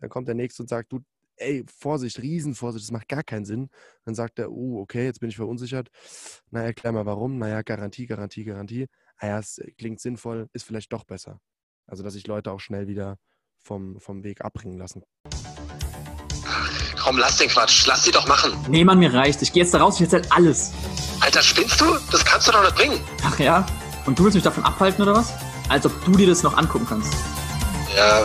Dann kommt der Nächste und sagt, du, ey, Vorsicht, Riesenvorsicht, das macht gar keinen Sinn. Dann sagt er, oh, okay, jetzt bin ich verunsichert. Na, erklär mal warum. Naja, Garantie, Garantie, Garantie. Ah ja, es klingt sinnvoll, ist vielleicht doch besser. Also, dass sich Leute auch schnell wieder vom, vom Weg abbringen lassen. Ach, komm, lass den Quatsch. Lass sie doch machen. Nee, Mann, mir reicht. Ich gehe jetzt da raus, ich erzähl alles. Alter, spinnst du? Das kannst du doch nicht bringen. Ach ja? Und du willst mich davon abhalten oder was? Als ob du dir das noch angucken kannst. Ja,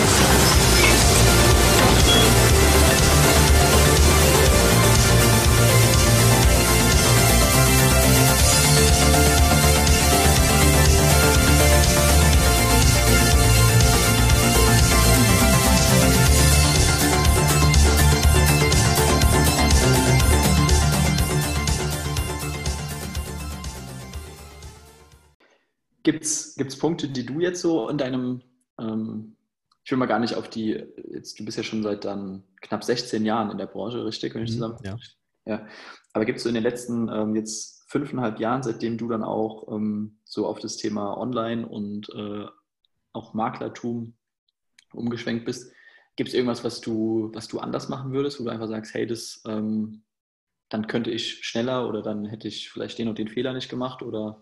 Punkte, die du jetzt so in deinem, ähm, ich will mal gar nicht auf die, jetzt, du bist ja schon seit dann knapp 16 Jahren in der Branche, richtig, wenn ich Mhm, zusammen. ja. ja. Aber gibt es so in den letzten ähm, jetzt fünfeinhalb Jahren, seitdem du dann auch ähm, so auf das Thema Online und äh, auch Maklertum umgeschwenkt bist, gibt es irgendwas, was du, was du anders machen würdest, wo du einfach sagst, hey, das, ähm, dann könnte ich schneller oder dann hätte ich vielleicht den und den Fehler nicht gemacht oder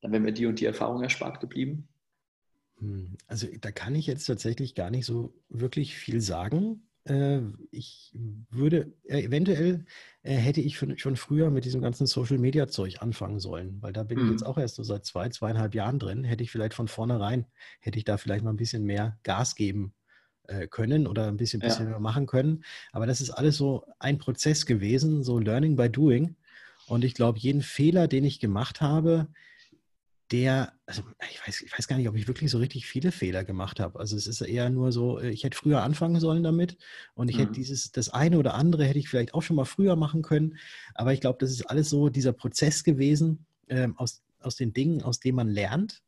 dann wäre mir die und die Erfahrung erspart geblieben? Hm, Also da kann ich jetzt tatsächlich gar nicht so wirklich viel sagen. Äh, Ich würde, äh, eventuell äh, hätte ich schon früher mit diesem ganzen Social-Media-Zeug anfangen sollen, weil da bin ich jetzt Mhm. auch erst so seit zwei, zweieinhalb Jahren drin. Hätte ich vielleicht von vornherein, hätte ich da vielleicht mal ein bisschen mehr Gas geben können oder ein bisschen, Ja. bisschen mehr machen können. Aber das ist alles so ein Prozess gewesen, so Learning by Doing. Und ich glaube, jeden Fehler, den ich gemacht habe, der, also ich weiß, ich weiß gar nicht, ob ich wirklich so richtig viele Fehler gemacht habe. Also es ist eher nur so, äh, ich hätte früher anfangen sollen damit und ich hätte Mhm. dieses, das eine oder andere hätte ich vielleicht auch schon mal früher machen können. Aber ich glaube, das ist alles so dieser Prozess gewesen ähm, aus, aus den Dingen, aus denen man lernt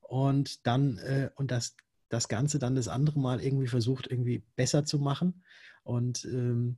und dann äh, und das, das Ganze dann das andere Mal irgendwie versucht, irgendwie besser zu machen. Und ähm,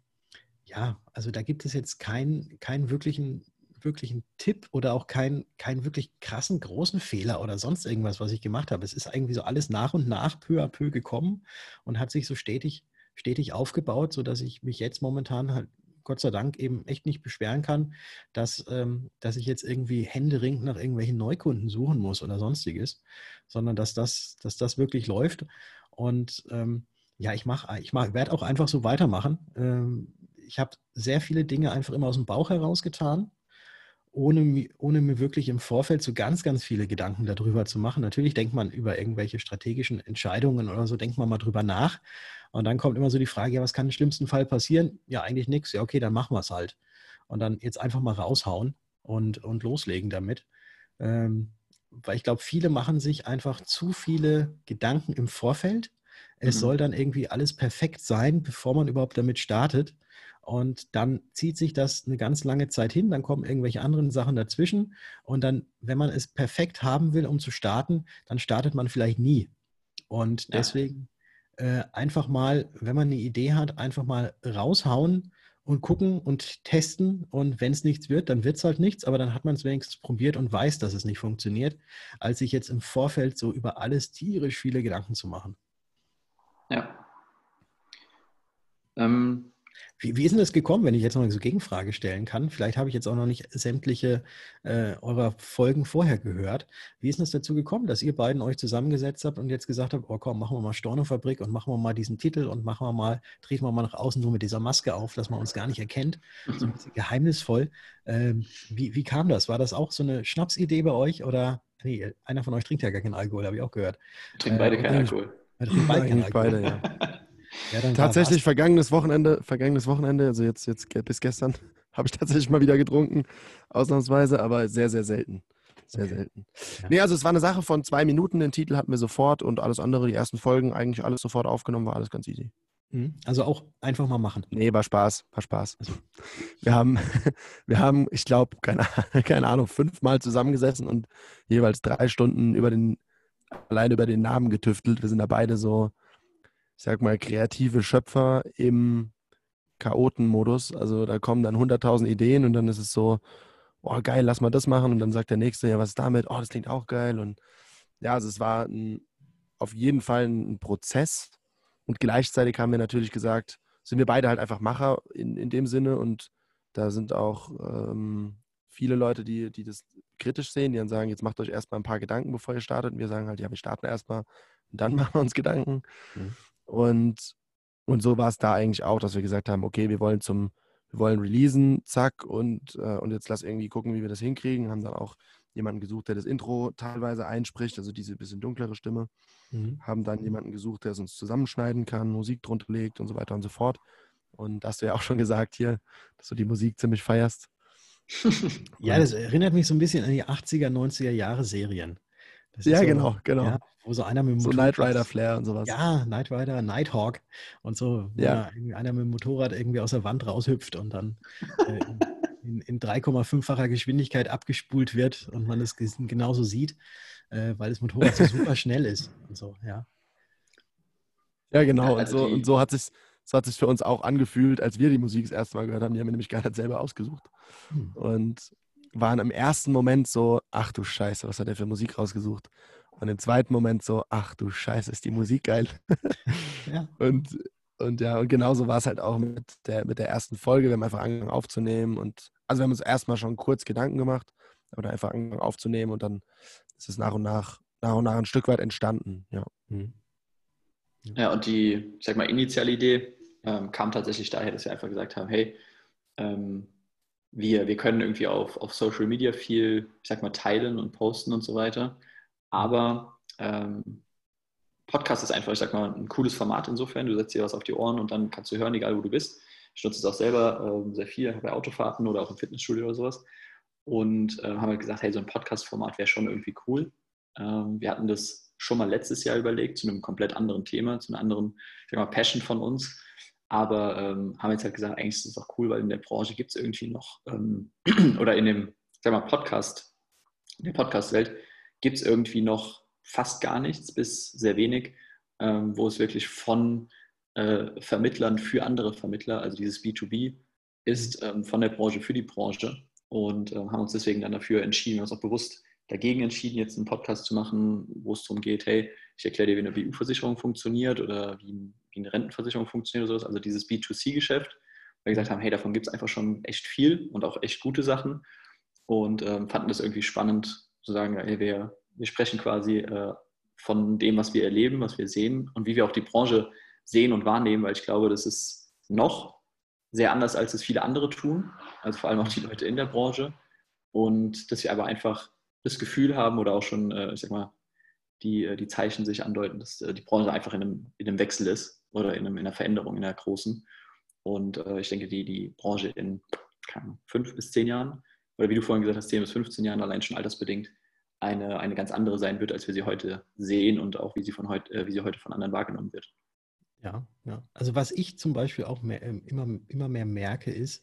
ja, also da gibt es jetzt keinen, keinen wirklichen, wirklichen Tipp oder auch keinen, keinen wirklich krassen, großen Fehler oder sonst irgendwas, was ich gemacht habe. Es ist irgendwie so alles nach und nach peu à peu gekommen und hat sich so stetig, stetig aufgebaut, sodass ich mich jetzt momentan halt Gott sei Dank eben echt nicht beschweren kann, dass, ähm, dass ich jetzt irgendwie händeringend nach irgendwelchen Neukunden suchen muss oder sonstiges, sondern dass das, dass das wirklich läuft. Und ähm, ja, ich mache, ich mach, werde auch einfach so weitermachen. Ähm, ich habe sehr viele Dinge einfach immer aus dem Bauch heraus getan, ohne, ohne mir wirklich im Vorfeld so ganz, ganz viele Gedanken darüber zu machen. Natürlich denkt man über irgendwelche strategischen Entscheidungen oder so, denkt man mal drüber nach. Und dann kommt immer so die Frage, ja, was kann im schlimmsten Fall passieren? Ja, eigentlich nichts. Ja, okay, dann machen wir es halt. Und dann jetzt einfach mal raushauen und, und loslegen damit. Ähm, weil ich glaube, viele machen sich einfach zu viele Gedanken im Vorfeld. Es Mhm. soll dann irgendwie alles perfekt sein, bevor man überhaupt damit startet. Und dann zieht sich das eine ganz lange Zeit hin, dann kommen irgendwelche anderen Sachen dazwischen. Und dann, wenn man es perfekt haben will, um zu starten, dann startet man vielleicht nie. Und Ja. deswegen äh, einfach mal, wenn man eine Idee hat, einfach mal raushauen und gucken und testen. Und wenn es nichts wird, dann wird es halt nichts, aber dann hat man es wenigstens probiert und weiß, dass es nicht funktioniert, als sich jetzt im Vorfeld so über alles tierisch viele Gedanken zu machen. Ja. Ähm, Wie, wie ist denn das gekommen, wenn ich jetzt noch eine so Gegenfrage stellen kann? Vielleicht habe ich jetzt auch noch nicht sämtliche äh, eurer Folgen vorher gehört. Wie ist denn es dazu gekommen, dass ihr beiden euch zusammengesetzt habt und jetzt gesagt habt, oh komm, machen wir mal Stornofabrik und machen wir mal diesen Titel und machen wir mal, treten wir mal nach außen nur mit dieser Maske auf, dass man uns gar nicht erkennt. So ein bisschen geheimnisvoll. Ähm, wie, wie kam das? War das auch so eine Schnapsidee bei euch oder? Nee, einer von euch trinkt ja gar keinen Alkohol, habe ich auch gehört. wir trinken Äh, beide und keinen Alkohol. Trinkt beide keinen Alkohol. beide, ja. Ja, Tatsächlich vergangenes Wochenende, vergangenes Wochenende, also jetzt, jetzt bis gestern, habe ich tatsächlich mal wieder getrunken, ausnahmsweise, aber sehr, sehr selten. Sehr Okay. selten. Ja. Nee, also es war eine Sache von zwei Minuten, den Titel hatten wir sofort und alles andere, die ersten Folgen, eigentlich alles sofort aufgenommen, war alles ganz easy. Mhm. Also auch einfach mal machen. Nee, war Spaß, war Spaß. Also- Wir haben, wir haben, ich glaube, keine, keine Ahnung, fünfmal zusammengesessen und jeweils drei Stunden über den, allein über den Namen getüftelt. Wir sind da beide so, ich sag mal, kreative Schöpfer im Chaotenmodus. Also da kommen dann 100.000 Ideen und dann ist es so, oh geil, lass mal das machen. Und dann sagt der Nächste, ja, was ist damit? Oh, das klingt auch geil. Und ja, also es war ein, auf jeden Fall ein Prozess. Und gleichzeitig haben wir natürlich gesagt, sind wir beide halt einfach Macher in, in dem Sinne. Und da sind auch ähm, viele Leute, die, die das kritisch sehen, die dann sagen, jetzt macht euch erstmal ein paar Gedanken, bevor ihr startet. Und wir sagen halt, ja, wir starten erstmal und dann machen wir uns Gedanken. Mhm. Und, und so war es da eigentlich auch, dass wir gesagt haben, okay, wir wollen zum, wir wollen releasen, zack, und, äh, und jetzt lass irgendwie gucken, wie wir das hinkriegen. Haben dann auch jemanden gesucht, der das Intro teilweise einspricht, also diese bisschen dunklere Stimme. Mhm. Haben dann jemanden gesucht, der es uns zusammenschneiden kann, Musik drunter legt und so weiter und so fort. Und hast du ja auch schon gesagt hier, dass du die Musik ziemlich feierst. ja, das erinnert mich so ein bisschen an die 80er, 90er Jahre Serien. Ja, so, genau, genau. Ja, wo so einer mit dem so Motorrad, Knight Rider Flair und sowas. Ja, Knight Rider, Nighthawk und so, wo ja. einer mit dem Motorrad irgendwie aus der Wand raushüpft und dann äh, in, in 3,5-facher Geschwindigkeit abgespult wird und man es genauso sieht, äh, weil das Motorrad so super schnell ist und so, ja. Ja, genau. und, so, und so hat sich so hat sich für uns auch angefühlt, als wir die Musik das erste Mal gehört haben. Die haben wir nämlich gar nicht selber ausgesucht. Hm. Und waren im ersten Moment so, ach du Scheiße, was hat der für Musik rausgesucht? Und im zweiten Moment so, ach du Scheiße, ist die Musik geil. ja. Und, und ja, und genauso war es halt auch mit der, mit der ersten Folge. Wir haben einfach angefangen aufzunehmen und also wir haben uns erstmal schon kurz Gedanken gemacht, aber einfach angefangen aufzunehmen und dann ist es nach und nach, nach und nach ein Stück weit entstanden, ja. Mhm. Ja, und die, ich sag mal, initiale Idee ähm, kam tatsächlich daher, dass wir einfach gesagt haben, hey, ähm, wir, wir können irgendwie auf, auf Social Media viel, ich sag mal, teilen und posten und so weiter. Aber ähm, Podcast ist einfach, ich sag mal, ein cooles Format insofern. Du setzt dir was auf die Ohren und dann kannst du hören, egal wo du bist. Ich nutze es auch selber ähm, sehr viel bei Autofahrten oder auch im Fitnessstudio oder sowas. Und äh, haben halt gesagt, hey, so ein Podcast-Format wäre schon irgendwie cool. Ähm, wir hatten das schon mal letztes Jahr überlegt, zu einem komplett anderen Thema, zu einer anderen, ich sag mal, Passion von uns. Aber ähm, haben jetzt halt gesagt, eigentlich ist es auch cool, weil in der Branche gibt es irgendwie noch, ähm, oder in dem, sag mal, Podcast, in der Podcast-Welt gibt es irgendwie noch fast gar nichts bis sehr wenig, ähm, wo es wirklich von äh, Vermittlern für andere Vermittler, also dieses B2B, ist ähm, von der Branche für die Branche und äh, haben uns deswegen dann dafür entschieden, uns auch bewusst dagegen entschieden, jetzt einen Podcast zu machen, wo es darum geht, hey, ich erkläre dir, wie eine BU-Versicherung funktioniert oder wie, wie, eine Rentenversicherung funktioniert oder sowas, also dieses B2C-Geschäft, weil wir gesagt haben, hey, davon gibt es einfach schon echt viel und auch echt gute Sachen. Und ähm, fanden das irgendwie spannend zu sagen, hey, wir, wir sprechen quasi äh, von dem, was wir erleben, was wir sehen und wie wir auch die Branche sehen und wahrnehmen, weil ich glaube, das ist noch sehr anders, als es viele andere tun, also vor allem auch die Leute in der Branche. Und dass wir aber einfach das Gefühl haben oder auch schon, äh, ich sag mal, die, äh, die Zeichen sich andeuten, dass äh, die Branche einfach in einem, in einem Wechsel ist oder in, einem, in einer Veränderung, in einer großen. Und äh, ich denke, die, die Branche in kann, fünf bis zehn Jahren, oder wie du vorhin gesagt hast, zehn bis 15 Jahren allein schon altersbedingt, eine, eine ganz andere sein wird, als wir sie heute sehen und auch wie sie, von heut, äh, wie sie heute von anderen wahrgenommen wird. Ja, ja. Also was ich zum Beispiel auch mehr, immer, immer mehr merke, ist,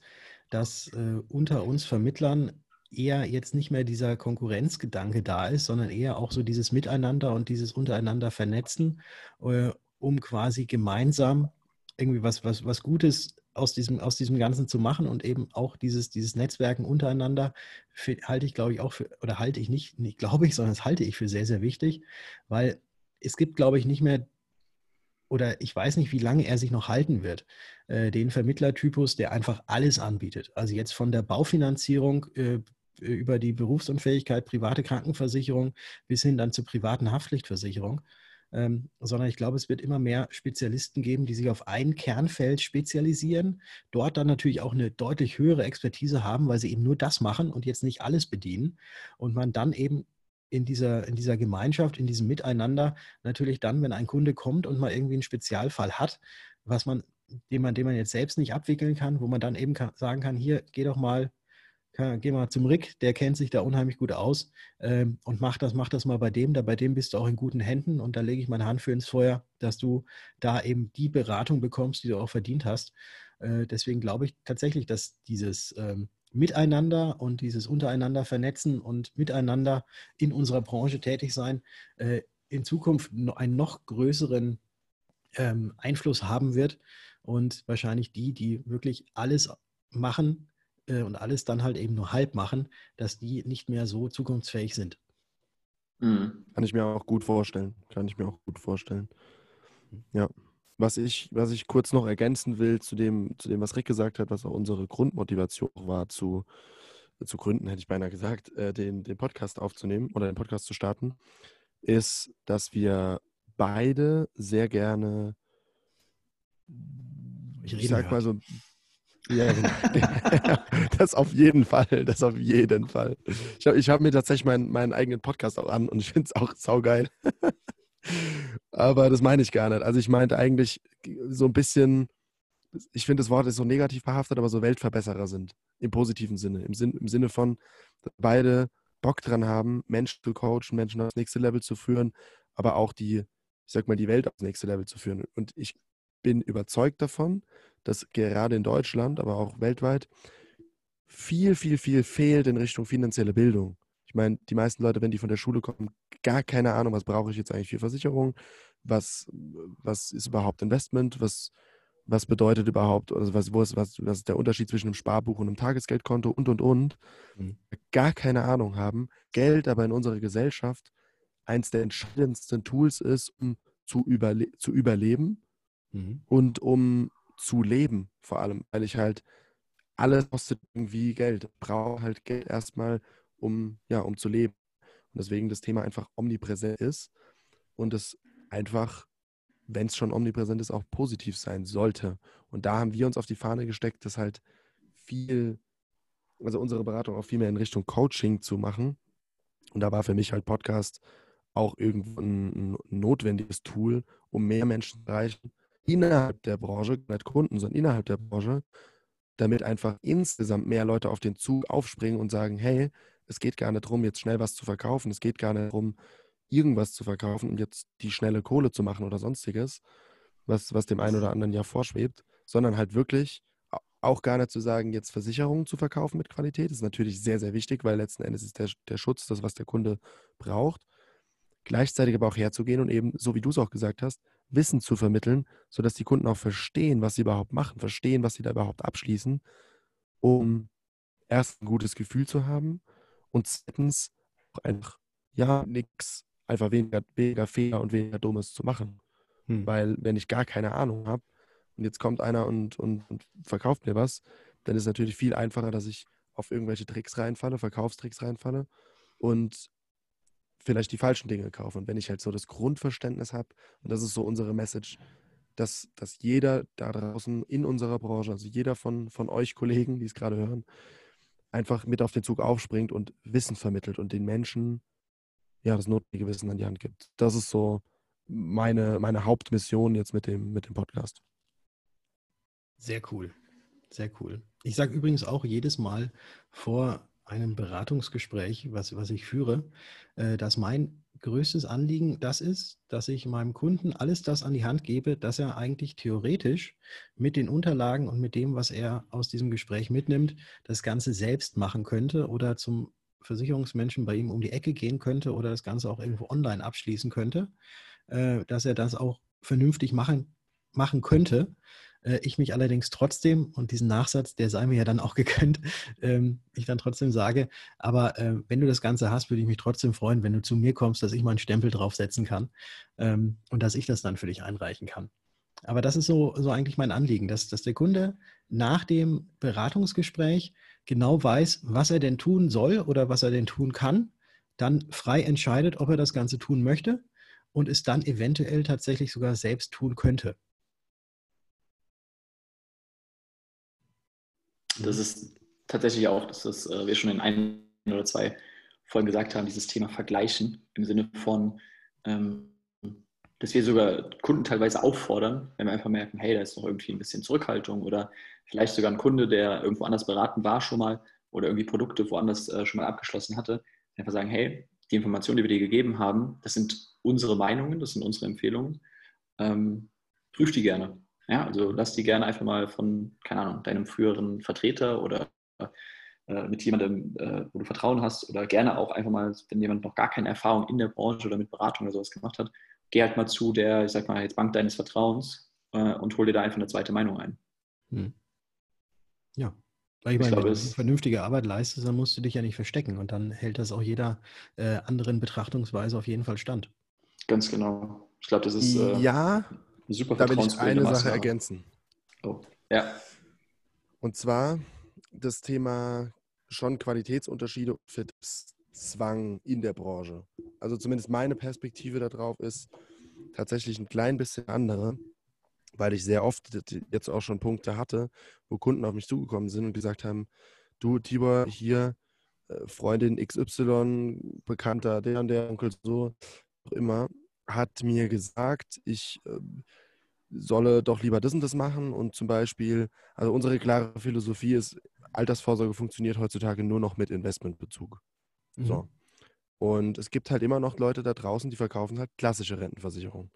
dass äh, unter uns Vermittlern eher jetzt nicht mehr dieser Konkurrenzgedanke da ist, sondern eher auch so dieses Miteinander und dieses untereinander vernetzen, äh, um quasi gemeinsam irgendwie was, was, was Gutes aus diesem, aus diesem Ganzen zu machen und eben auch dieses, dieses Netzwerken untereinander für, halte ich, glaube ich, auch für, oder halte ich nicht, nicht glaube ich, sondern das halte ich für sehr, sehr wichtig, weil es gibt, glaube ich, nicht mehr oder ich weiß nicht, wie lange er sich noch halten wird, äh, den Vermittlertypus, der einfach alles anbietet. Also jetzt von der Baufinanzierung äh, über die Berufsunfähigkeit, private Krankenversicherung bis hin dann zur privaten Haftpflichtversicherung. Ähm, sondern ich glaube, es wird immer mehr Spezialisten geben, die sich auf ein Kernfeld spezialisieren, dort dann natürlich auch eine deutlich höhere Expertise haben, weil sie eben nur das machen und jetzt nicht alles bedienen und man dann eben in dieser, in dieser Gemeinschaft, in diesem Miteinander natürlich dann, wenn ein Kunde kommt und mal irgendwie einen Spezialfall hat, was man, den man, den man jetzt selbst nicht abwickeln kann, wo man dann eben kann, sagen kann, hier, geh doch mal geh mal zum Rick, der kennt sich da unheimlich gut aus ähm, und mach das, mach das mal bei dem. Da bei dem bist du auch in guten Händen und da lege ich meine Hand für ins Feuer, dass du da eben die Beratung bekommst, die du auch verdient hast. Äh, deswegen glaube ich tatsächlich, dass dieses ähm, Miteinander und dieses untereinander vernetzen und miteinander in unserer Branche tätig sein äh, in Zukunft einen noch größeren ähm, Einfluss haben wird und wahrscheinlich die, die wirklich alles machen äh, und alles dann halt eben nur halb machen, dass die nicht mehr so zukunftsfähig sind. Mhm. Kann ich mir auch gut vorstellen. Kann ich mir auch gut vorstellen. Ja. Was ich, was ich kurz noch ergänzen will zu dem, zu dem, was Rick gesagt hat, was auch unsere Grundmotivation war zu, zu gründen, hätte ich beinahe gesagt, äh, den, den Podcast aufzunehmen oder den Podcast zu starten, ist, dass wir beide sehr gerne, ich, ich sag mal so, ja, genau. das auf jeden Fall, das auf jeden Fall. Ich habe hab mir tatsächlich meinen, meinen eigenen Podcast auch an und ich finde es auch saugeil. Aber das meine ich gar nicht. Also ich meinte eigentlich so ein bisschen, ich finde das Wort ist so negativ behaftet, aber so Weltverbesserer sind. Im positiven Sinne. Im, Sinn, im Sinne von, beide Bock dran haben, Menschen zu coachen, Menschen aufs nächste Level zu führen, aber auch die, ich sag mal, die Welt aufs nächste Level zu führen. Und ich bin überzeugt davon, dass gerade in Deutschland, aber auch weltweit, viel, viel, viel fehlt in Richtung finanzielle Bildung. Ich meine, die meisten Leute, wenn die von der Schule kommen, gar keine Ahnung, was brauche ich jetzt eigentlich für Versicherung, was, was ist überhaupt Investment, was, was bedeutet überhaupt, also was, wo ist, was, was ist der Unterschied zwischen einem Sparbuch und einem Tagesgeldkonto und, und, und. Mhm. Gar keine Ahnung haben. Geld aber in unserer Gesellschaft eins der entscheidendsten Tools ist, um zu, überle zu überleben mhm. und um zu leben, vor allem, weil ich halt alles kostet irgendwie Geld. Brauche halt Geld erstmal, um, ja, um zu leben. Und deswegen das Thema einfach omnipräsent ist und es einfach, wenn es schon omnipräsent ist, auch positiv sein sollte. Und da haben wir uns auf die Fahne gesteckt, das halt viel, also unsere Beratung auch viel mehr in Richtung Coaching zu machen. Und da war für mich halt Podcast auch irgendwo ein, ein notwendiges Tool, um mehr Menschen zu erreichen, innerhalb der Branche, nicht Kunden, sondern innerhalb der Branche, damit einfach insgesamt mehr Leute auf den Zug aufspringen und sagen, hey, es geht gar nicht darum, jetzt schnell was zu verkaufen, es geht gar nicht darum, irgendwas zu verkaufen und jetzt die schnelle Kohle zu machen oder sonstiges, was, was dem einen oder anderen ja vorschwebt, sondern halt wirklich auch gar nicht zu sagen, jetzt Versicherungen zu verkaufen mit Qualität, ist natürlich sehr, sehr wichtig, weil letzten Endes ist der, der Schutz das, was der Kunde braucht. Gleichzeitig aber auch herzugehen und eben, so wie du es auch gesagt hast, Wissen zu vermitteln, sodass die Kunden auch verstehen, was sie überhaupt machen, verstehen, was sie da überhaupt abschließen, um erst ein gutes Gefühl zu haben und zweitens auch einfach, ja, nichts, einfach weniger, weniger Fehler und weniger Dummes zu machen. Hm. Weil wenn ich gar keine Ahnung habe und jetzt kommt einer und, und, und verkauft mir was, dann ist es natürlich viel einfacher, dass ich auf irgendwelche Tricks reinfalle, Verkaufstricks reinfalle und vielleicht die falschen Dinge kaufe. Und wenn ich halt so das Grundverständnis habe, und das ist so unsere Message, dass, dass jeder da draußen in unserer Branche, also jeder von, von euch Kollegen, die es gerade hören, einfach mit auf den Zug aufspringt und Wissen vermittelt und den Menschen ja das notwendige Wissen an die Hand gibt. Das ist so meine, meine Hauptmission jetzt mit dem, mit dem Podcast. Sehr cool. Sehr cool. Ich sage übrigens auch jedes Mal vor einem Beratungsgespräch, was, was ich führe, äh, dass mein größtes Anliegen das ist, dass ich meinem Kunden alles das an die Hand gebe, dass er eigentlich theoretisch mit den Unterlagen und mit dem, was er aus diesem Gespräch mitnimmt, das Ganze selbst machen könnte oder zum Versicherungsmenschen bei ihm um die Ecke gehen könnte oder das Ganze auch irgendwo online abschließen könnte, äh, dass er das auch vernünftig machen, machen könnte ich mich allerdings trotzdem, und diesen Nachsatz, der sei mir ja dann auch gegönnt, ähm, ich dann trotzdem sage, aber äh, wenn du das Ganze hast, würde ich mich trotzdem freuen, wenn du zu mir kommst, dass ich mal einen Stempel draufsetzen kann ähm, und dass ich das dann für dich einreichen kann. Aber das ist so, so eigentlich mein Anliegen, dass, dass der Kunde nach dem Beratungsgespräch genau weiß, was er denn tun soll oder was er denn tun kann, dann frei entscheidet, ob er das Ganze tun möchte und es dann eventuell tatsächlich sogar selbst tun könnte. Das ist tatsächlich auch, dass das, äh, wir schon in ein oder zwei Folgen gesagt haben, dieses Thema Vergleichen im Sinne von, ähm, dass wir sogar Kunden teilweise auffordern, wenn wir einfach merken, hey, da ist noch irgendwie ein bisschen Zurückhaltung oder vielleicht sogar ein Kunde, der irgendwo anders beraten war schon mal oder irgendwie Produkte woanders äh, schon mal abgeschlossen hatte, einfach sagen, hey, die Informationen, die wir dir gegeben haben, das sind unsere Meinungen, das sind unsere Empfehlungen, ähm, prüf die gerne. Ja, also lass die gerne einfach mal von, keine Ahnung, deinem früheren Vertreter oder äh, mit jemandem, äh, wo du Vertrauen hast oder gerne auch einfach mal, wenn jemand noch gar keine Erfahrung in der Branche oder mit Beratung oder sowas gemacht hat, geh halt mal zu der, ich sag mal, jetzt Bank deines Vertrauens äh, und hol dir da einfach eine zweite Meinung ein. Hm. Ja. Weil ich, Ich meine, glaube, wenn du vernünftige Arbeit leistest, dann musst du dich ja nicht verstecken und dann hält das auch jeder äh, anderen Betrachtungsweise auf jeden Fall stand. Ganz genau. Ich glaube, das ist äh, ja, super da will ich eine Sache Maßnahme. ergänzen. Oh. Ja, Und zwar das Thema schon Qualitätsunterschiede und Vertriebszwang in der Branche. Also zumindest meine Perspektive darauf ist tatsächlich ein klein bisschen andere, weil ich sehr oft jetzt auch schon Punkte hatte, wo Kunden auf mich zugekommen sind und gesagt haben, du Tibor, hier äh, Freundin XY, Bekannter, der und der Onkel so, auch immer, hat mir gesagt, ich äh, solle doch lieber das und das machen und zum Beispiel, also unsere klare Philosophie ist, Altersvorsorge funktioniert heutzutage nur noch mit Investmentbezug. Mhm. So. Und es gibt halt immer noch Leute da draußen, die verkaufen halt klassische Rentenversicherungen.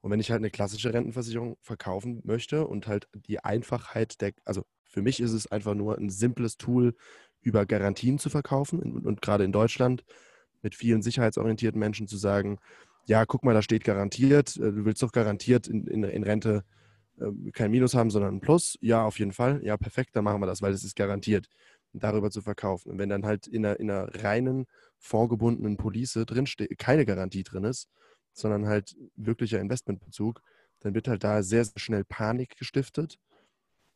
Und wenn ich halt eine klassische Rentenversicherung verkaufen möchte und halt die Einfachheit der, also für mich ist es einfach nur ein simples Tool, über Garantien zu verkaufen und, und gerade in Deutschland mit vielen sicherheitsorientierten Menschen zu sagen, ja, guck mal, da steht garantiert, äh, du willst doch garantiert in, in, in Rente äh, kein Minus haben, sondern ein Plus. Ja, auf jeden Fall. Ja, perfekt, dann machen wir das, weil es ist garantiert, darüber zu verkaufen. Und wenn dann halt in einer, in einer reinen, vorgebundenen Police drinsteht, keine Garantie drin ist, sondern halt wirklicher Investmentbezug, dann wird halt da sehr, sehr schnell Panik gestiftet.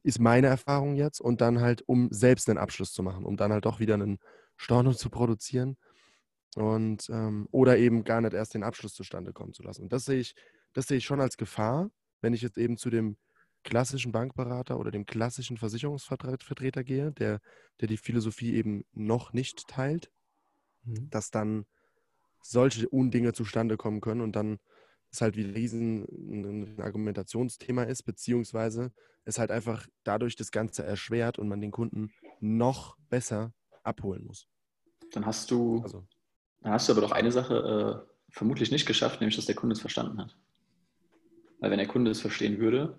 Ist meine Erfahrung jetzt. Und dann halt, um selbst einen Abschluss zu machen, um dann halt doch wieder einen Storno zu produzieren. Und ähm, oder eben gar nicht erst den Abschluss zustande kommen zu lassen. Und das sehe ich, das sehe ich schon als Gefahr, wenn ich jetzt eben zu dem klassischen Bankberater oder dem klassischen Versicherungsvertreter gehe, der, der die Philosophie eben noch nicht teilt, Mhm. dass dann solche Undinge zustande kommen können und dann es halt wie ein riesen ein Argumentationsthema ist, beziehungsweise es halt einfach dadurch das Ganze erschwert und man den Kunden noch besser abholen muss. dann hast du, Also, dann hast du aber doch eine Sache äh, vermutlich nicht geschafft, nämlich dass der Kunde es verstanden hat. Weil wenn der Kunde es verstehen würde,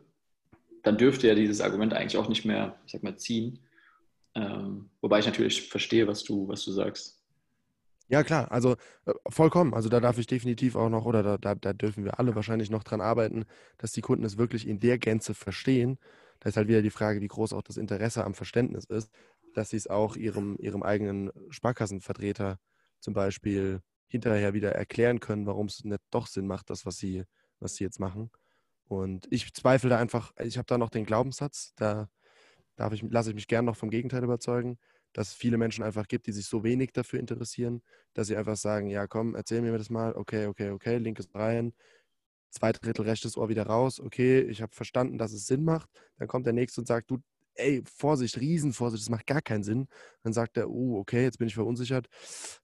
dann dürfte ja dieses Argument eigentlich auch nicht mehr, ich sag mal, ziehen. Ähm, wobei ich natürlich verstehe, was du, was du sagst. ja, klar, also äh, vollkommen. Also da darf ich definitiv auch noch, oder da, da, da dürfen wir alle wahrscheinlich noch dran arbeiten, dass die Kunden es wirklich in der Gänze verstehen. Da ist halt wieder die Frage, wie groß auch das Interesse am Verständnis ist, dass sie es auch ihrem, ihrem eigenen Sparkassenvertreter zum Beispiel hinterher wieder erklären können, warum es nicht doch Sinn macht, das, was sie, was sie jetzt machen. Und ich zweifle da einfach, ich habe da noch den Glaubenssatz, da darf ich, lasse ich mich gern noch vom Gegenteil überzeugen, dass es viele Menschen einfach gibt, die sich so wenig dafür interessieren, dass sie einfach sagen, ja komm, erzähl mir das mal, okay, okay, okay, linkes rein, zwei Drittel rechtes Ohr wieder raus, okay, ich habe verstanden, dass es Sinn macht. Dann kommt der Nächste und sagt, du, ey, Vorsicht, Riesenvorsicht, das macht gar keinen Sinn. Dann sagt er, oh, okay, jetzt bin ich verunsichert.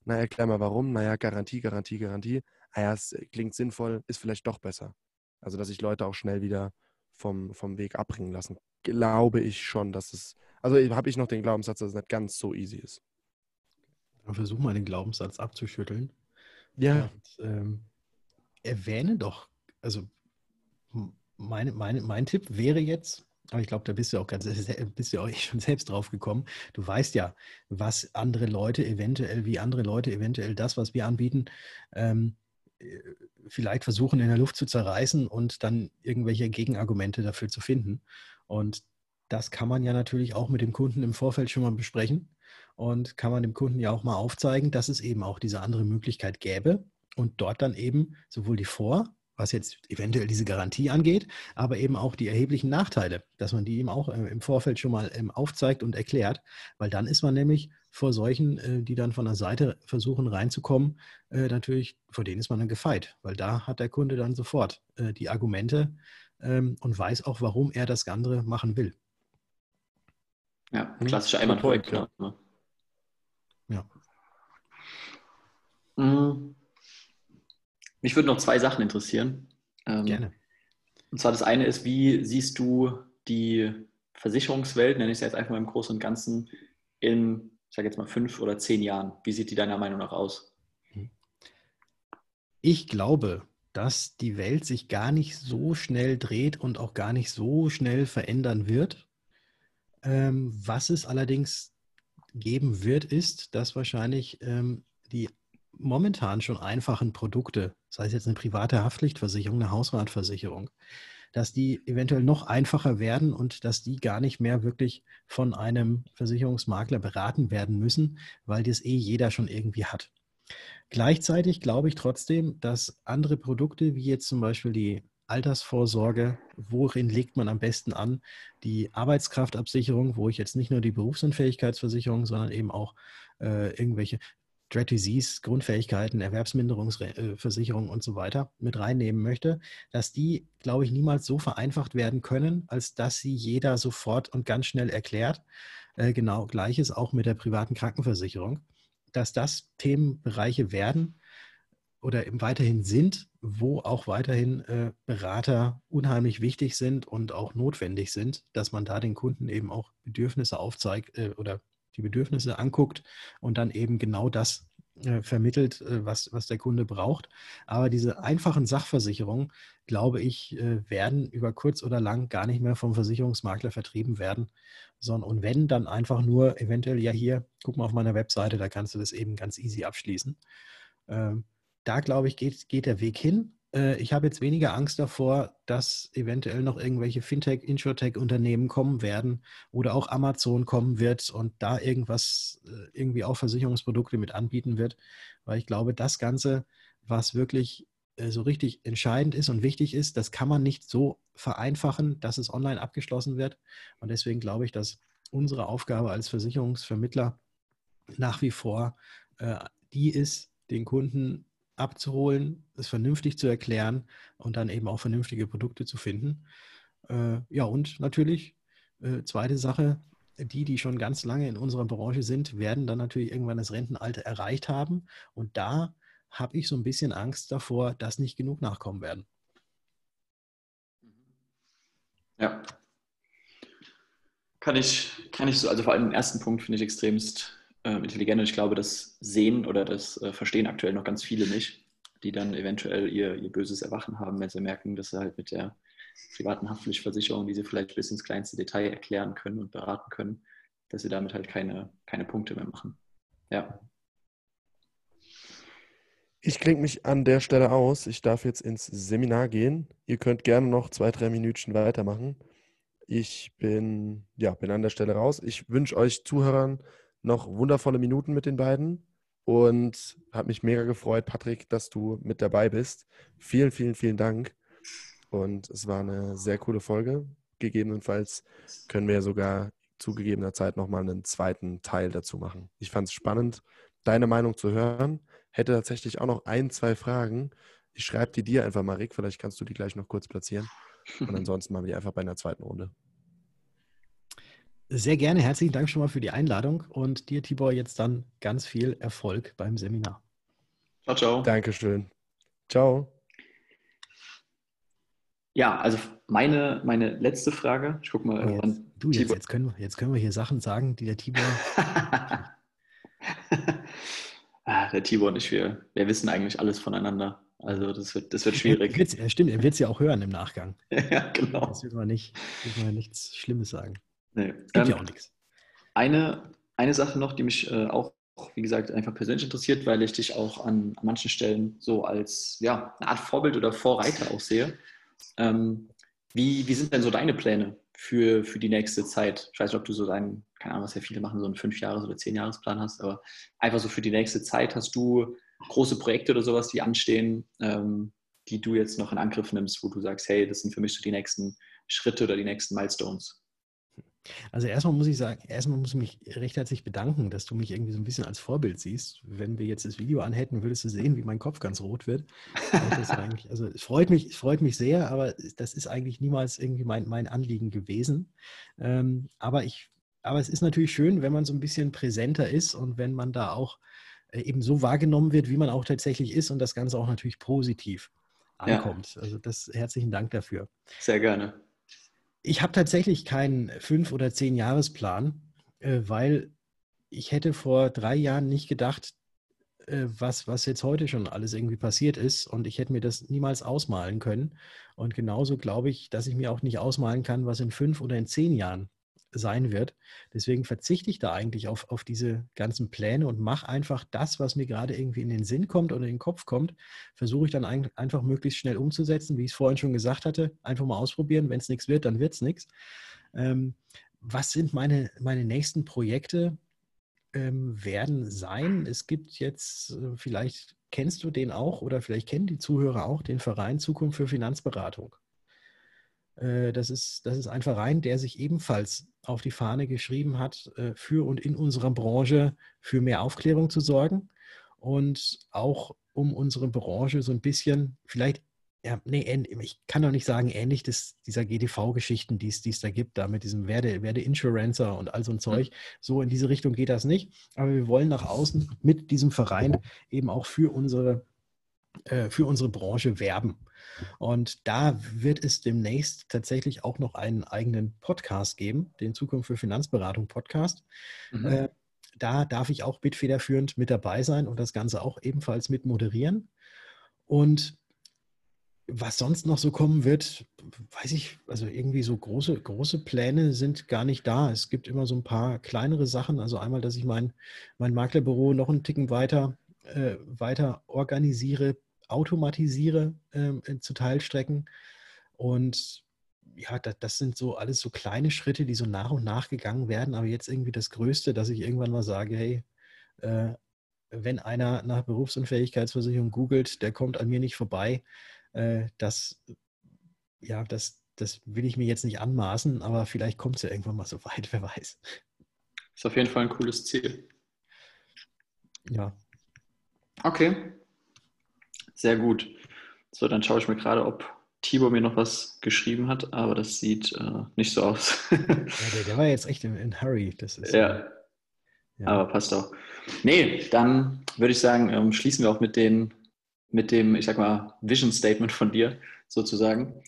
Na, erklär mal warum. Naja, Garantie, Garantie, Garantie. Ah ja, es klingt sinnvoll, ist vielleicht doch besser. Also, dass sich Leute auch schnell wieder vom, vom Weg abbringen lassen. Glaube ich schon, dass es, also habe ich noch den Glaubenssatz, dass es nicht ganz so easy ist. Dann versuch mal den Glaubenssatz abzuschütteln. Ja, Und, ähm, erwähne doch, also meine, meine, mein Tipp wäre jetzt, aber ich glaube, da bist du auch ganz, bist du auch schon selbst drauf gekommen. Du weißt ja, was andere Leute eventuell, wie andere Leute eventuell das, was wir anbieten, ähm, äh, vielleicht versuchen in der Luft zu zerreißen und dann irgendwelche Gegenargumente dafür zu finden. Und das kann man ja natürlich auch mit dem Kunden im Vorfeld schon mal besprechen und kann man dem Kunden ja auch mal aufzeigen, dass es eben auch diese andere Möglichkeit gäbe und dort dann eben sowohl die Vor- was jetzt eventuell diese Garantie angeht, aber eben auch die erheblichen Nachteile, dass man die eben auch äh, im Vorfeld schon mal ähm, aufzeigt und erklärt, weil dann ist man nämlich vor solchen, äh, die dann von der Seite versuchen reinzukommen, äh, natürlich, vor denen ist man dann gefeit, weil da hat der Kunde dann sofort die Argumente ähm, und weiß auch, warum er das Ganze machen will. Ja, Mhm. klassischer point, ja. genau. Ja. Mm. Mich würden noch zwei Sachen interessieren. Ähm, Gerne. Und zwar das eine ist, wie siehst du die Versicherungswelt, nenne ich es jetzt einfach mal im Großen und Ganzen, in, ich sage jetzt mal, fünf oder zehn Jahren? Wie sieht die deiner Meinung nach aus? Ich glaube, dass die Welt sich gar nicht so schnell dreht und auch gar nicht so schnell verändern wird. Ähm, was es allerdings geben wird, ist, dass wahrscheinlich ähm, die momentan schon einfachen Produkte sei es jetzt eine private Haftpflichtversicherung, eine Hausratversicherung, dass die eventuell noch einfacher werden und dass die gar nicht mehr wirklich von einem Versicherungsmakler beraten werden müssen, weil das eh jeder schon irgendwie hat. Gleichzeitig glaube ich trotzdem, dass andere Produkte, wie jetzt zum Beispiel die Altersvorsorge, worin legt man am besten an? Die Arbeitskraftabsicherung, wo ich jetzt nicht nur die Berufsunfähigkeitsversicherung, sondern eben auch äh, irgendwelche Dread Disease, Grundfähigkeiten, Erwerbsminderungsversicherung und so weiter mit reinnehmen möchte, dass die, glaube ich, niemals so vereinfacht werden können, als dass sie jeder sofort und ganz schnell erklärt. Äh, genau gleiches auch mit der privaten Krankenversicherung, dass das Themenbereiche werden oder eben weiterhin sind, wo auch weiterhin äh, Berater unheimlich wichtig sind und auch notwendig sind, dass man da den Kunden eben auch Bedürfnisse aufzeigt äh, oder die Bedürfnisse anguckt und dann eben genau das äh, vermittelt, äh, was, was der Kunde braucht. Aber diese einfachen Sachversicherungen, glaube ich, äh, werden über kurz oder lang gar nicht mehr vom Versicherungsmakler vertrieben werden, sondern und wenn, dann einfach nur eventuell, ja hier, guck mal auf meiner Webseite, da kannst du das eben ganz easy abschließen. Ähm, da, glaube ich, geht, geht der Weg hin. Äh, ich habe jetzt weniger Angst davor, dass eventuell noch irgendwelche Fintech, Insurtech-Unternehmen kommen werden oder auch Amazon kommen wird und da irgendwas, äh, irgendwie auch Versicherungsprodukte mit anbieten wird, weil ich glaube, das Ganze, was wirklich äh, so richtig entscheidend ist und wichtig ist, das kann man nicht so vereinfachen, dass es online abgeschlossen wird. Und deswegen glaube ich, dass unsere Aufgabe als Versicherungsvermittler nach wie vor die ist, den Kunden abzuholen, es vernünftig zu erklären und dann eben auch vernünftige Produkte zu finden. Äh, ja, und natürlich, äh, zweite Sache, die, die schon ganz lange in unserer Branche sind, werden dann natürlich irgendwann das Rentenalter erreicht haben. Und da habe ich so ein bisschen Angst davor, dass nicht genug nachkommen werden. Ja. Kann ich, kann ich so, also vor allem den ersten Punkt finde ich extremst äh, intelligent und ich glaube, das sehen oder das äh, verstehen aktuell noch ganz viele nicht, die dann eventuell ihr, ihr böses Erwachen haben, wenn sie merken, dass sie halt mit der privaten Haftpflichtversicherung, die sie vielleicht bis ins kleinste Detail erklären können und beraten können, dass sie damit halt keine, keine Punkte mehr machen. Ja. Ich klinge mich an der Stelle aus. Ich darf jetzt ins Seminar gehen. Ihr könnt gerne noch zwei, drei Minütchen weitermachen. Ich bin, ja, bin an der Stelle raus. Ich wünsche euch Zuhörern noch wundervolle Minuten mit den beiden und habe mich mega gefreut, Patrick, dass du mit dabei bist. Vielen, vielen, vielen Dank. Und es war eine sehr coole Folge. Gegebenenfalls können wir ja sogar zu gegebener Zeit nochmal einen zweiten Teil dazu machen. Ich fand es spannend, deine Meinung zu hören. Hätte tatsächlich auch noch ein, zwei Fragen. Ich schreibe die dir einfach mal, Rick. Vielleicht kannst du die gleich noch kurz platzieren. Und ansonsten machen wir die einfach bei einer zweiten Runde. Sehr gerne. Herzlichen Dank schon mal für die Einladung und dir, Tibor, jetzt dann ganz viel Erfolg beim Seminar. Ciao, ciao. Dankeschön. Ciao. Ja, also meine, meine letzte Frage. Ich gucke mal. Oh, jetzt, du, jetzt, jetzt, können, jetzt können wir hier Sachen sagen, die der Tibor. ah, der Tibor und ich, wir, wir wissen eigentlich alles voneinander. Also das wird, das wird schwierig. Er, stimmt, er wird es ja auch hören im Nachgang. ja, genau. Das wird man nicht, wird man nichts Schlimmes sagen. Nee. Gibt ähm, ja auch nichts. Eine, eine Sache noch, die mich äh, auch, wie gesagt, einfach persönlich interessiert, weil ich dich auch an, an manchen Stellen so als ja, eine Art Vorbild oder Vorreiter auch sehe. Ähm, wie, wie sind denn so deine Pläne für, für die nächste Zeit? Ich weiß nicht, ob du so deinen, keine Ahnung, was ja viele machen, so einen Fünf-Jahres- oder Zehn-Jahres-Plan hast, aber einfach so für die nächste Zeit hast du große Projekte oder sowas, die anstehen, ähm, die du jetzt noch in Angriff nimmst, wo du sagst, hey, das sind für mich so die nächsten Schritte oder die nächsten Milestones? Also erstmal muss ich sagen, erstmal muss ich mich recht herzlich bedanken, dass du mich irgendwie so ein bisschen als Vorbild siehst. Wenn wir jetzt das Video anhätten, würdest du sehen, wie mein Kopf ganz rot wird. also es freut mich, es freut mich sehr, aber das ist eigentlich niemals irgendwie mein, mein Anliegen gewesen. Ähm, aber ich, aber es ist natürlich schön, wenn man so ein bisschen präsenter ist und wenn man da auch äh, eben so wahrgenommen wird, wie man auch tatsächlich ist und das Ganze auch natürlich positiv ankommt. Ja. Also das herzlichen Dank dafür. Sehr gerne. Ich habe tatsächlich keinen fünf- oder zehn Jahresplan, äh, weil ich hätte vor drei Jahren nicht gedacht, äh, was, was jetzt heute schon alles irgendwie passiert ist. Und ich hätte mir das niemals ausmalen können. Und genauso glaube ich, dass ich mir auch nicht ausmalen kann, was in fünf oder in zehn Jahren sein wird. Deswegen verzichte ich da eigentlich auf, auf diese ganzen Pläne und mache einfach das, was mir gerade irgendwie in den Sinn kommt oder in den Kopf kommt, versuche ich dann ein, einfach möglichst schnell umzusetzen, wie ich es vorhin schon gesagt hatte. Einfach mal ausprobieren. Wenn es nichts wird, dann wird es nichts. Ähm, was sind meine, meine nächsten Projekte? Ähm, werden sein. Es gibt jetzt, äh, vielleicht kennst du den auch oder vielleicht kennen die Zuhörer auch, den Verein Zukunft für Finanzberatung. Äh, das ist, das ist ein Verein, der sich ebenfalls auf die Fahne geschrieben hat, äh, für und in unserer Branche für mehr Aufklärung zu sorgen und auch um unsere Branche so ein bisschen, vielleicht, ja, nee, ich kann doch nicht sagen, ähnlich des, dieser GDV-Geschichten, die es da gibt, da mit diesem Werde, Werde Insurancer und all so ein Zeug. So in diese Richtung geht das nicht. Aber wir wollen nach außen mit diesem Verein eben auch für unsere, für unsere Branche werben. Und da wird es demnächst tatsächlich auch noch einen eigenen Podcast geben, den Zukunft für Finanzberatung Podcast. Mhm. Äh, da darf ich auch bitfederführend mit dabei sein und das Ganze auch ebenfalls mit moderieren. Und was sonst noch so kommen wird, weiß ich, also irgendwie so große, große Pläne sind gar nicht da. Es gibt immer so ein paar kleinere Sachen. Also einmal, dass ich mein, mein Maklerbüro noch einen Ticken weiter, äh, weiter organisiere, automatisiere ähm, zu Teilstrecken. Und ja, das, das, sind so alles so kleine Schritte, die so nach und nach gegangen werden. Aber jetzt irgendwie das Größte, dass ich irgendwann mal sage, hey, äh, wenn einer nach Berufsunfähigkeitsversicherung googelt, der kommt an mir nicht vorbei. Äh, das, ja, das, das will ich mir jetzt nicht anmaßen, aber vielleicht kommt es ja irgendwann mal so weit, wer weiß. Ist auf jeden Fall ein cooles Ziel. Ja. Okay. Sehr gut. So, dann schaue ich mir gerade, ob Tibor mir noch was geschrieben hat, aber das sieht äh, nicht so aus. ja, der, der, war jetzt echt in, in Hurry. Das ist, ja. ja. Aber passt auch. Nee, dann würde ich sagen, ähm, schließen wir auch mit, den, mit dem, ich sag mal, Vision Statement von dir sozusagen.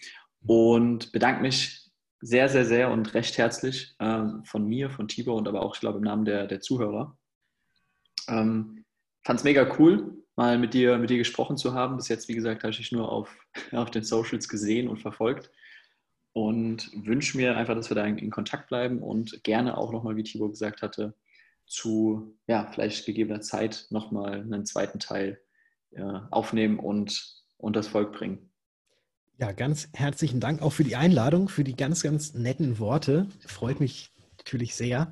Und bedanke mich sehr, sehr, sehr und recht herzlich ähm, von mir, von Tibor und aber auch, ich glaube, im Namen der, der Zuhörer. Ähm, Fand es mega cool, mal mit dir, mit dir gesprochen zu haben. Bis jetzt, wie gesagt, habe ich dich nur auf, auf den Socials gesehen und verfolgt. Und wünsche mir einfach, dass wir da in, Kontakt bleiben und gerne auch nochmal, wie Tibor gesagt hatte, zu ja, vielleicht gegebener Zeit nochmal einen zweiten Teil ja, aufnehmen und, und das Volk bringen. Ja, ganz herzlichen Dank auch für die Einladung, für die ganz, ganz netten Worte. Freut mich natürlich sehr.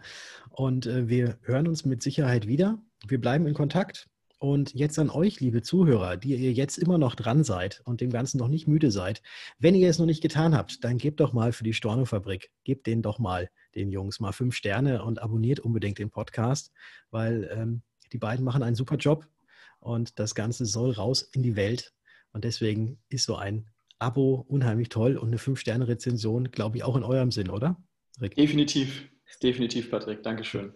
Und äh, wir hören uns mit Sicherheit wieder. Wir bleiben in Kontakt. Und jetzt an euch, liebe Zuhörer, die ihr jetzt immer noch dran seid und dem Ganzen noch nicht müde seid. Wenn ihr es noch nicht getan habt, dann gebt doch mal für die Storno-Fabrik, gebt denen doch mal, den Jungs, mal fünf Sterne und abonniert unbedingt den Podcast, weil ähm, die beiden machen einen super Job und das Ganze soll raus in die Welt. Und deswegen ist so ein Abo unheimlich toll und eine Fünf-Sterne-Rezension, glaube ich, auch in eurem Sinn, oder? Rick? Definitiv, definitiv, Patrick. Dankeschön.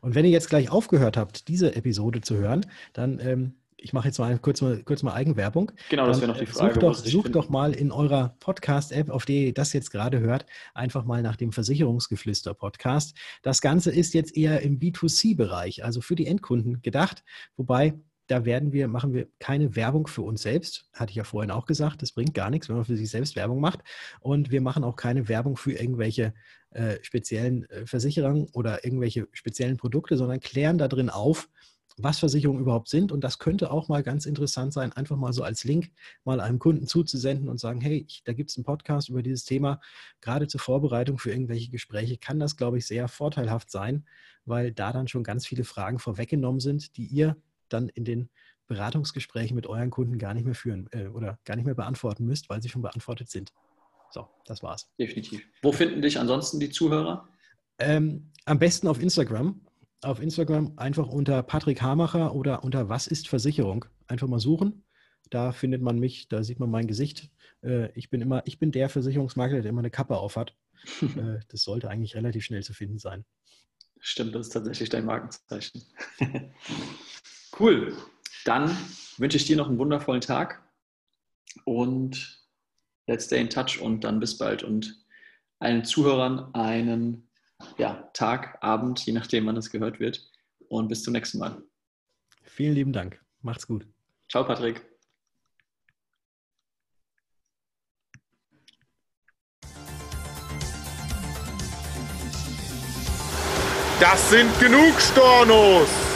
Und wenn ihr jetzt gleich aufgehört habt, diese Episode zu hören, dann, ähm, ich mache jetzt mal kurz, mal kurz mal Eigenwerbung. Genau, das wäre noch die Frage. Sucht doch, sucht doch mal in eurer Podcast-App, auf der ihr das jetzt gerade hört, einfach mal nach dem Versicherungsgeflüster-Podcast. Das Ganze ist jetzt eher im B2C-Bereich, also für die Endkunden gedacht, wobei da werden wir, machen wir keine Werbung für uns selbst. Hatte ich ja vorhin auch gesagt, das bringt gar nichts, wenn man für sich selbst Werbung macht. Und wir machen auch keine Werbung für irgendwelche äh, speziellen äh, Versicherungen oder irgendwelche speziellen Produkte, sondern klären da drin auf, was Versicherungen überhaupt sind. Und das könnte auch mal ganz interessant sein, einfach mal so als Link mal einem Kunden zuzusenden und sagen, hey, ich, da gibt es einen Podcast über dieses Thema. Gerade zur Vorbereitung für irgendwelche Gespräche kann das, glaube ich, sehr vorteilhaft sein, weil da dann schon ganz viele Fragen vorweggenommen sind, die ihr dann in den Beratungsgesprächen mit euren Kunden gar nicht mehr führen äh, oder gar nicht mehr beantworten müsst, weil sie schon beantwortet sind. So, das war's. Definitiv. Wo finden dich ansonsten die Zuhörer? Ähm, am besten auf Instagram. Auf Instagram einfach unter Patrick Hamacher oder unter Was ist Versicherung? Einfach mal suchen. Da findet man mich, da sieht man mein Gesicht. Äh, ich bin immer, ich bin der Versicherungsmakler, der immer eine Kappe aufhat. äh, das sollte eigentlich relativ schnell zu finden sein. Stimmt, das ist tatsächlich dein Markenzeichen. Cool. Dann wünsche ich dir noch einen wundervollen Tag und let's stay in touch und dann bis bald und allen Zuhörern einen ja, Tag, Abend, je nachdem, wann es gehört wird und bis zum nächsten Mal. Vielen lieben Dank. Macht's gut. Ciao, Patrick. Das sind genug Stornos!